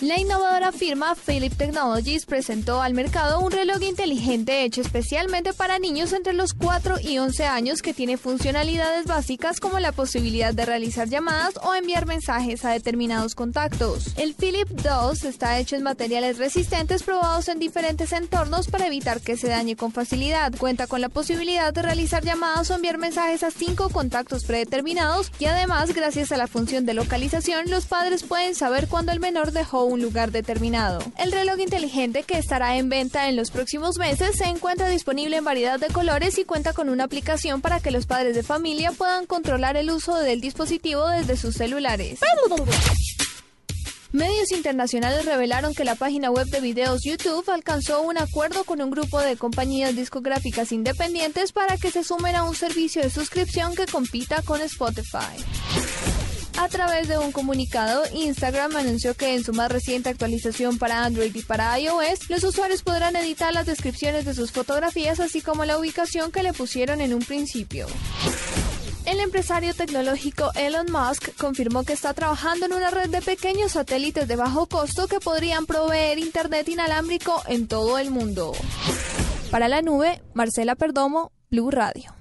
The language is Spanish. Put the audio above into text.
La innovadora firma Philip Technologies presentó al mercado un reloj inteligente hecho especialmente para niños entre los 4 y 11 años que tiene funcionalidades básicas como la posibilidad de realizar llamadas o enviar mensajes a determinados contactos. El Philip 2 está hecho en materiales resistentes probados en diferentes entornos para evitar que se dañe con facilidad. Cuenta con la posibilidad de realizar llamadas o enviar mensajes a 5 contactos predeterminados y además gracias a la función de localización los padres pueden saber cuándo el menor dejó un lugar determinado. El reloj inteligente que estará en venta en los próximos meses se encuentra disponible en variedad de colores y cuenta con una aplicación para que los padres de familia puedan controlar el uso del dispositivo desde sus celulares. Medios internacionales revelaron que la página web de videos YouTube alcanzó un acuerdo con un grupo de compañías discográficas independientes para que se sumen a un servicio de suscripción que compita con Spotify. A través de un comunicado, Instagram anunció que en su más reciente actualización para Android y para iOS, los usuarios podrán editar las descripciones de sus fotografías así como la ubicación que le pusieron en un principio. El empresario tecnológico Elon Musk confirmó que está trabajando en una red de pequeños satélites de bajo costo que podrían proveer Internet inalámbrico en todo el mundo. Para la nube, Marcela Perdomo, Blue Radio.